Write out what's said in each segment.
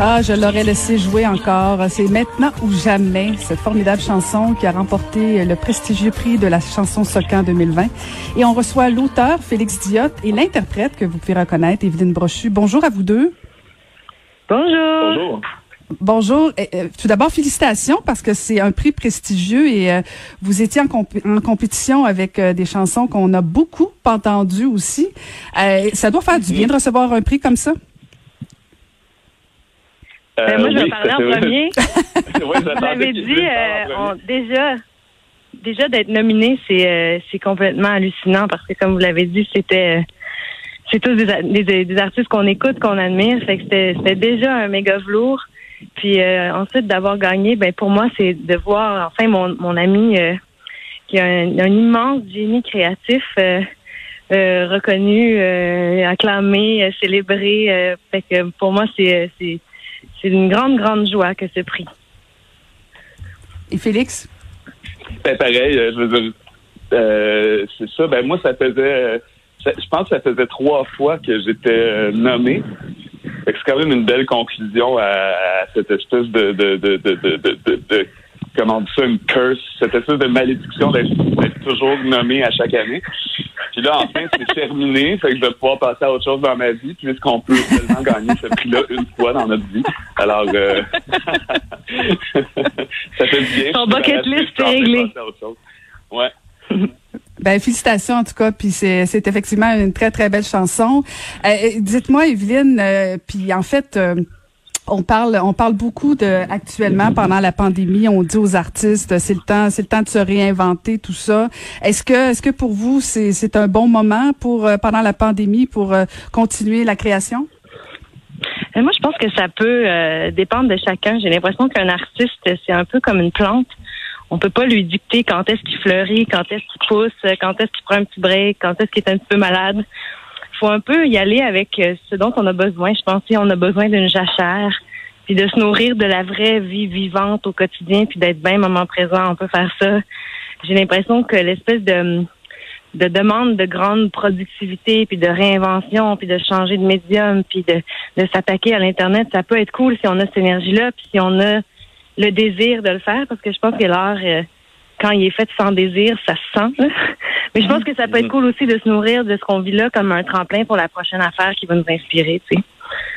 Ah, je l'aurais laissé jouer encore. C'est maintenant ou jamais, cette formidable chanson qui a remporté le prestigieux prix de la chanson Socan 2020. Et on reçoit l'auteur, Félix Diot, et l'interprète que vous pouvez reconnaître, Evelyne Brochu. Bonjour à vous deux. Bonjour. Bonjour. Bonjour. Euh, tout d'abord, félicitations parce que c'est un prix prestigieux et euh, vous étiez en, en compétition avec euh, des chansons qu'on a beaucoup entendues aussi. ça doit faire du bien de recevoir un prix comme ça. Ben, moi, je vais parler en premier. Vous avez dit, déjà, déjà d'être nominé, c'est c'est complètement hallucinant parce que, comme vous l'avez dit, c'était c'est tous des, des, artistes qu'on écoute, qu'on admire. Fait que c'était déjà un méga velours. Puis euh, ensuite d'avoir gagné, ben pour moi c'est de voir enfin mon, mon ami euh, qui a un, immense génie créatif euh, reconnu, acclamé, célébré. fait que pour moi c'est c'est une grande grande joie que ce prix. Et Félix? Ben pareil, je veux dire, c'est ça. Ben moi ça faisait, je pense que ça faisait trois fois que j'étais nommé c'est quand même une belle conclusion à, cette espèce de, de, de, de, comment on dit ça, une curse, cette espèce de malédiction d'être toujours nommé à chaque année. Puis là, enfin, c'est terminé, fait que je vais pouvoir passer à autre chose dans ma vie, puisqu'on peut seulement gagner ce prix-là une fois dans notre vie. Alors, euh... ça fait bien. Ton bucket list est réglé. Ouais. Ben félicitations en tout cas, puis c'est c'est effectivement une très très belle chanson. Euh, dites-moi Evelyne, euh, puis en fait euh, on parle on parle beaucoup de actuellement pendant la pandémie, on dit aux artistes c'est le temps c'est le temps de se réinventer tout ça. Est-ce que est-ce que pour vous c'est un bon moment pour pendant la pandémie pour continuer la création? Moi, je pense que ça peut dépendre de chacun. J'ai l'impression qu'un artiste, c'est un peu comme une plante on peut pas lui dicter quand est-ce qu'il fleurit, quand est-ce qu'il pousse, quand est-ce qu'il prend un petit break, quand est-ce qu'il est un petit peu malade. Faut un peu y aller avec euh, ce dont on a besoin. Je pense qu'on a besoin d'une jachère, puis de se nourrir de la vraie vie vivante au quotidien, puis d'être bien moment présent. On peut faire ça. J'ai l'impression que l'espèce de de demande de grande productivité, puis de réinvention, puis de changer de médium, puis de, de s'attaquer à l'Internet, ça peut être cool si on a cette énergie-là, puis si on a le désir de le faire parce que je pense que l'art, euh, quand il est fait sans désir, ça se sent. Mais je pense que ça peut être cool aussi de se nourrir de ce qu'on vit là comme un tremplin pour la prochaine affaire qui va nous inspirer, tu sais.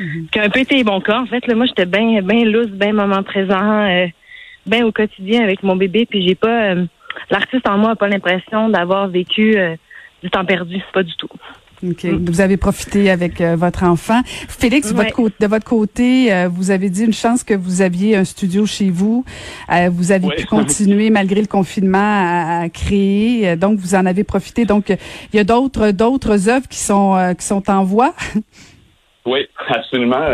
Mm-hmm. Qui a un peu été bon cas. En fait, là, moi, j'étais bien bien loose, bien moment présent, euh, bien au quotidien avec mon bébé, puis j'ai pas... Euh, l'artiste en moi a pas l'impression d'avoir vécu du temps perdu, pas du tout. OK. Vous avez profité avec euh, votre enfant. Félix, votre de votre côté, euh, vous avez dit une chance que vous aviez un studio chez vous. Euh, vous avez pu continuer malgré le confinement à, créer. donc, vous en avez profité. Donc, il y a d'autres d'autres œuvres qui sont qui sont en voie. Oui, absolument.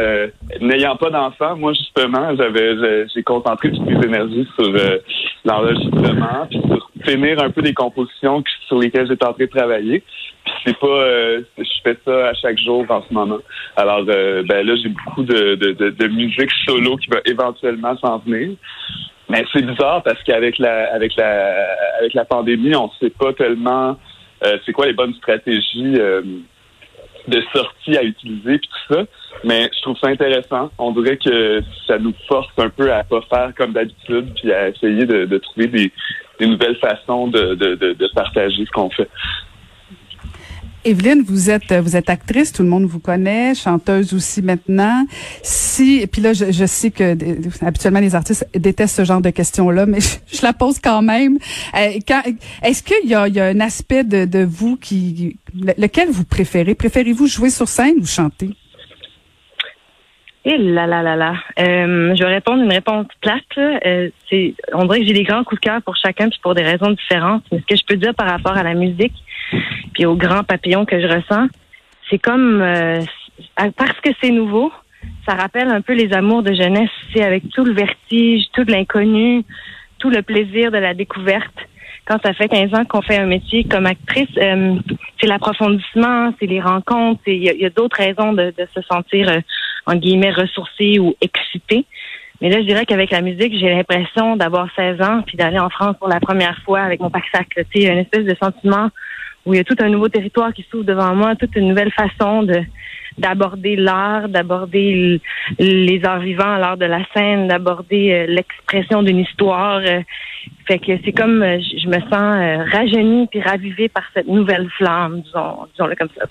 N'ayant pas d'enfant, moi justement, j'avais j'ai concentré toutes mes énergies sur l'enregistrement, puis sur finir un peu des compositions sur lesquelles j'étais en train de travailler c'est pas euh, je fais ça à chaque jour en ce moment. Alors euh, ben là j'ai beaucoup de, de, de, musique solo qui va éventuellement s'en venir. Mais c'est bizarre parce qu'avec la avec la avec la pandémie, on sait pas tellement euh, c'est quoi les bonnes stratégies de sortie à utiliser puis tout ça. Mais je trouve ça intéressant. On dirait que ça nous force un peu à pas faire comme d'habitude puis à essayer de, de trouver des, des nouvelles façons de, de, de partager ce qu'on fait. Evelyne, vous êtes vous êtes actrice, tout le monde vous connaît, chanteuse aussi maintenant. Si puis là je, je sais que habituellement les artistes détestent ce genre de questions là, mais je, la pose quand même. Euh, est-ce qu'il y a, y a un aspect de, de vous qui lequel vous préférez? Préférez-vous jouer sur scène ou chanter? Et eh là là là là. Euh, je vais répondre une réponse plate. Euh, c'est, on dirait que j'ai des grands coups de cœur pour chacun, puis pour des raisons différentes. Mais ce que je peux dire par rapport à la musique, puis aux grands papillons que je ressens, c'est comme euh, parce que c'est nouveau, ça rappelle un peu les amours de jeunesse, c'est avec tout le vertige, tout l'inconnu, tout le plaisir de la découverte. Quand ça fait 15 ans qu'on fait un métier comme actrice, euh, c'est l'approfondissement, c'est les rencontres, il y a, d'autres raisons de, de, se sentir euh, en guillemets ressourcé ou excité. Mais là, je dirais qu'avec la musique, j'ai l'impression d'avoir 16 ans puis d'aller en France pour la première fois avec mon pack-sac. Tu sais, une espèce de sentiment où il y a tout un nouveau territoire qui s'ouvre devant moi, toute une nouvelle façon de d'aborder l'art, d'aborder les arts vivants, l'art de la scène, d'aborder l'expression d'une histoire. fait que c'est comme je me sens rajeunie puis ravivée par cette nouvelle flamme, disons, disons-le comme ça.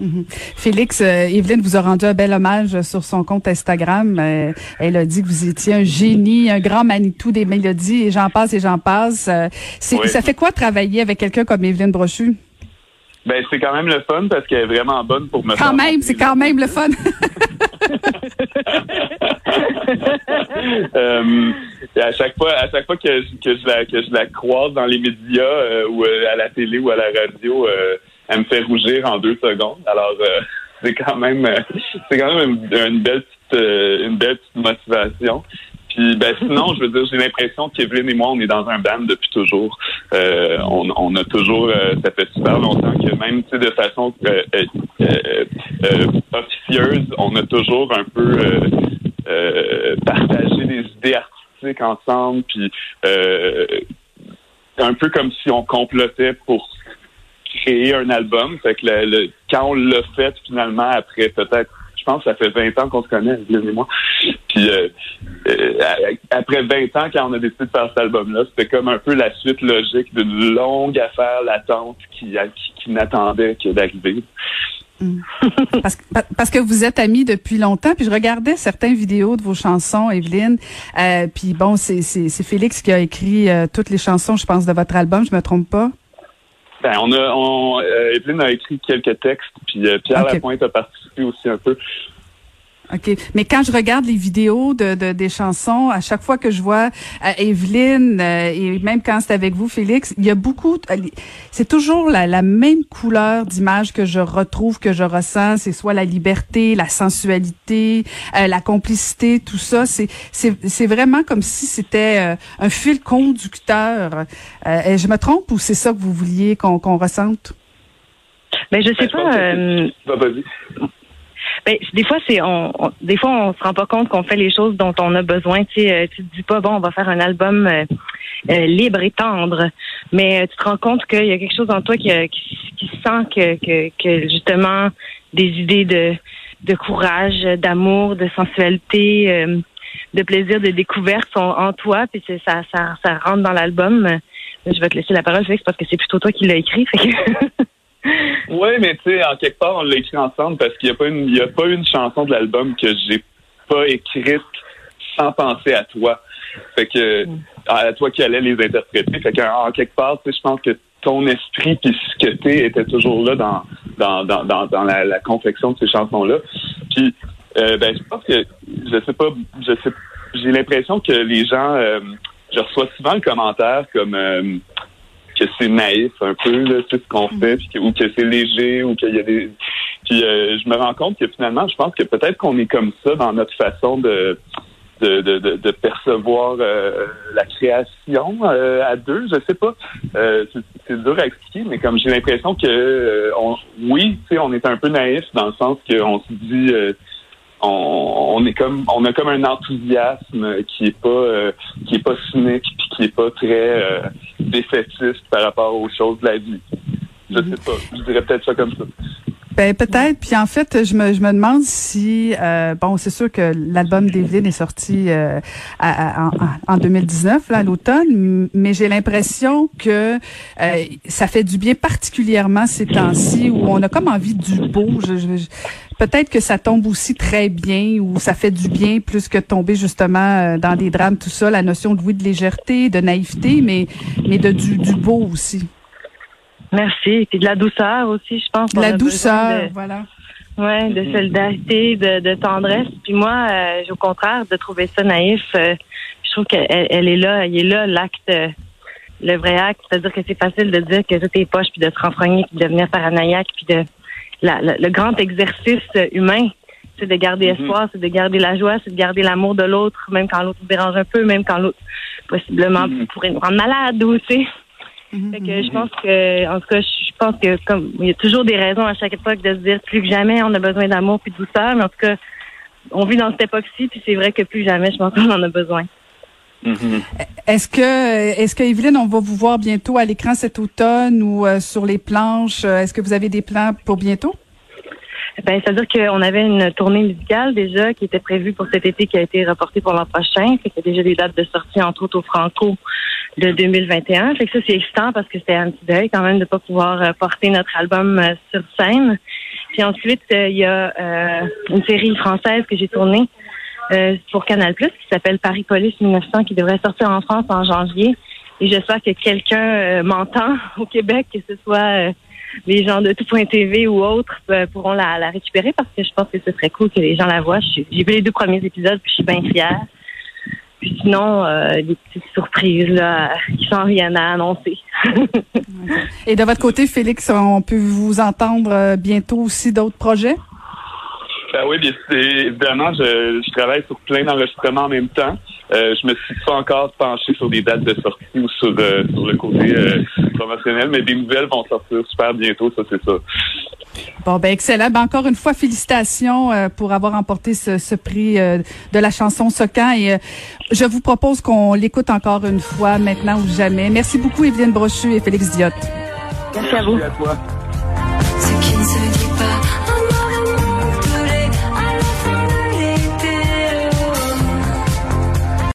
Mhm. Félix, euh, Evelyne vous a rendu un bel hommage sur son compte Instagram. Euh, elle a dit que vous étiez un génie, un grand Manitou des mélodies et j'en passe et j'en passe. Euh, ça fait quoi travailler avec quelqu'un comme Evelyne Brochu? Ben, c'est quand même le fun parce qu'elle est vraiment bonne pour me Quand même, c'est quand même le fun. à chaque fois, à chaque fois que, je la que je la croise dans les médias ou à la télé ou à la radio, elle me fait rougir en deux secondes. Alors, euh, c'est quand même, euh, c'est quand même une, belle petite, euh, une belle petite motivation. Puis ben sinon, je veux dire, j'ai l'impression qu'Evelyne et moi, on est dans un band depuis toujours. on, on, a toujours, ça fait super longtemps que même de façon officieuse, on a toujours un peu partagé des idées artistiques ensemble, puis un peu comme si on complotait pour créer un album. Fait que le, quand on l'a fait finalement après peut-être je pense que ça fait 20 ans qu'on se connaît, et moi. Puis euh, euh, après 20 ans, quand on a décidé de faire cet album-là, c'était comme un peu la suite logique d'une longue affaire latente qui, qui, n'attendait que d'arriver. Mm. Parce, parce, que vous êtes amis depuis longtemps, puis je regardais certaines vidéos de vos chansons, Evelyne. Euh, puis bon, c'est Félix qui a écrit toutes les chansons, je pense, de votre album, je me trompe pas. Ben, on a, on, euh, Evelyne a écrit quelques textes, puis euh, Pierre Lapointe a participé aussi un peu. OK. Mais quand je regarde les vidéos de, de des chansons, à chaque fois que je vois euh, Evelyne, euh, et même quand c'est avec vous, Félix, il y a beaucoup... Euh, c'est toujours la, la, même couleur d'image que je retrouve, que je ressens. C'est soit la liberté, la sensualité, la complicité, tout ça. C'est, c'est, vraiment comme si c'était un fil conducteur. et je me trompe ou c'est ça que vous vouliez qu'on, qu'on ressente? Mais je sais ben, pas... Ben, des fois, c'est on, des fois on se rend pas compte qu'on fait les choses dont on a besoin. Tu sais, euh, tu te dis pas bon, on va faire un album euh, euh, libre et tendre, mais tu te rends compte qu'il y a quelque chose en toi qui, qui, sent que, que, que, justement des idées de de courage, d'amour, de sensualité, de plaisir, de découverte sont en toi, puis ça, ça, ça rentre dans l'album. Je vais te laisser la parole, Félix, parce que c'est plutôt toi qui l'as écrit. Fait que Oui, mais tu sais, en quelque part, on l'a écrit ensemble parce qu'il n'y a pas une, il y a pas une chanson de l'album que j'ai pas écrite sans penser à toi. Fait que, à toi qui allais les interpréter. Fait qu'en quelque part, tu sais, je pense que ton esprit puis ce que t'es était toujours là dans, dans, dans, dans, la, la, confection de ces chansons-là. Puis, euh, ben, je pense que, je sais pas, je sais, j'ai l'impression que les gens, euh, je reçois souvent le commentaire comme, euh, que c'est naïf un peu là, tout ce qu'on fait, puis ou que c'est léger, ou qu'il y a des. Puis euh, je me rends compte que finalement, je pense que peut-être qu'on est comme ça dans notre façon de de, de, de, percevoir euh, la création euh, à deux, je sais pas. c'est dur à expliquer, mais comme j'ai l'impression que on, oui, tu sais, on est un peu naïf dans le sens qu'on se dit on, est comme on a comme un enthousiasme qui est pas euh, qui est pas cynique puis qui est pas très euh, défaitiste par rapport aux choses de la vie. Je sais pas, je dirais peut-être ça comme ça. Ben peut-être. Puis en fait, je me, je me demande si euh, bon, c'est sûr que l'album d'Evelyne est sorti euh, en, en, 2019, là, à l'automne, mais j'ai l'impression que euh, ça fait du bien, particulièrement ces temps-ci où on a comme envie du beau. peut-être que ça tombe aussi très bien ou ça fait du bien plus que tomber justement dans des drames, tout ça, la notion de oui de légèreté, de naïveté, mais mais de du, du beau aussi. Merci. Et puis de la douceur aussi, je pense. De la douceur, voilà. Ouais, de solidarité, de, de tendresse. Puis moi, euh, au contraire, de trouver ça naïf, euh, je trouve qu'elle elle est là, il est là l'acte, le vrai acte. C'est-à-dire que c'est facile de dire que tout est poche, puis de se renfrogner, puis de devenir paranoïaque, puis de la, le grand exercice humain, c'est de garder mm-hmm. espoir, c'est de garder la joie, c'est de garder l'amour de l'autre, même quand l'autre dérange un peu, même quand l'autre possiblement mm-hmm. pourrait nous rendre malade ou tu sais. Mhm. que je pense que, en tout cas, je pense que comme il y a toujours des raisons à chaque époque de se dire plus que jamais on a besoin d'amour puis de douceur, mais en tout cas, on vit dans cette époque-ci, puis c'est vrai que plus jamais, je pense qu'on en a besoin. Mhm. Est-ce que, est-ce que Evelyne, on va vous voir bientôt à l'écran cet automne ou euh, sur les planches? Est-ce que vous avez des plans pour bientôt? Ben, c'est-à-dire qu'on avait une tournée musicale déjà qui était prévue pour cet été, qui a été reportée pour l'an prochain. Fait qu'il y a déjà des dates de sortie, entre autres au Franco de 2021. Fait que ça, c'est excitant parce que c'était un petit deuil quand même de pas pouvoir euh, porter notre album euh, sur scène. Puis ensuite, euh, il y a une série française que j'ai tournée pour Canal+, qui s'appelle Paris Police 1900, qui devrait sortir en France en janvier. Et j'espère que quelqu'un m'entend au Québec, que ce soit les gens de tout.tv ou autres pourront la, récupérer parce que je pense que ce serait cool que les gens la voient. J'ai vu les deux premiers épisodes, puis je suis bien fière. Puis sinon, euh, des petites surprises là, qui s'en viennent à annoncer. Et de votre côté, Félix, on peut vous entendre euh, bientôt aussi d'autres projets? Ben oui, bien, évidemment, je, je travaille sur plein d'enregistrements en même temps. Euh, je me suis pas encore penché sur des dates de sortie ou sur, euh, sur le côté euh, promotionnel, mais des nouvelles vont sortir super bientôt, ça c'est ça. Bon, ben excellent. Ben, encore une fois, félicitations pour avoir remporté ce, ce prix de la chanson Socan. Et je vous propose qu'on l'écoute encore une fois, maintenant ou jamais. Merci beaucoup, Evelyne Brochu et Félix Diotte. Merci à vous. Merci à toi.